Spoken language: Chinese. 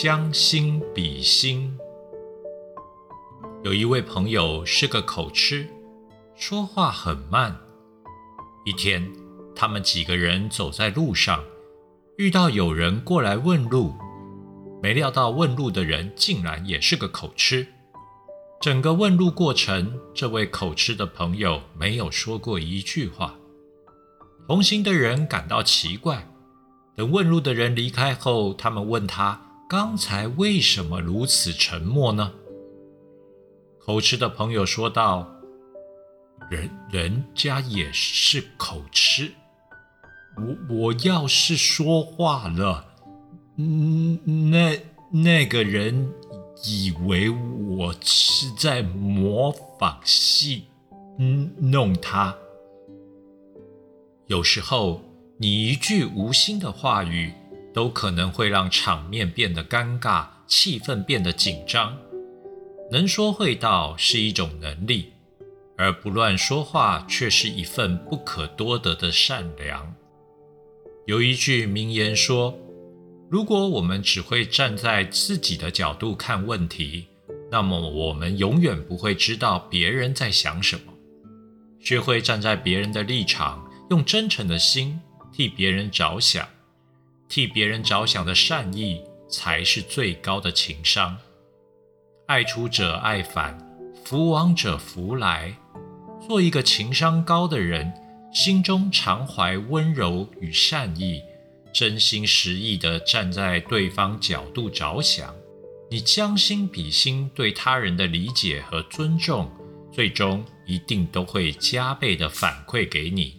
将心比心。有一位朋友是个口吃，说话很慢。一天，他们几个人走在路上，遇到有人过来问路，没料到问路的人竟然也是个口吃。整个问路过程，这位口吃的朋友没有说过一句话。同行的人感到奇怪。等问路的人离开后，他们问他：“刚才为什么如此沉默呢？”口吃的朋友说道：“人人家也是口吃，我我要是说话了，嗯，那那个人以为我是在模仿戏，嗯，弄他。有时候。”你一句无心的话语，都可能会让场面变得尴尬，气氛变得紧张。能说会道是一种能力，而不乱说话却是一份不可多得的善良。有一句名言说：“如果我们只会站在自己的角度看问题，那么我们永远不会知道别人在想什么。学会站在别人的立场，用真诚的心。”替别人着想，替别人着想的善意才是最高的情商。爱出者爱返，福往者福来。做一个情商高的人，心中常怀温柔与善意，真心实意地站在对方角度着想。你将心比心，对他人的理解和尊重，最终一定都会加倍的反馈给你。